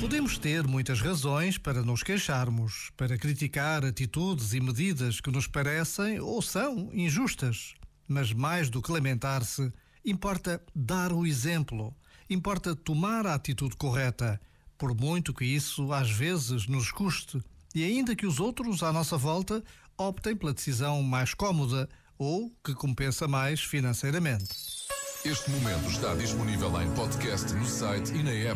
Podemos ter muitas razões para nos queixarmos, para criticar atitudes e medidas que nos parecem ou são injustas. Mas mais do que lamentar-se, importa dar o exemplo, importa tomar a atitude correta, por muito que isso às vezes nos custe, e ainda que os outros à nossa volta optem pela decisão mais cómoda ou que compensa mais financeiramente. Este momento está disponível em podcast no site e na app.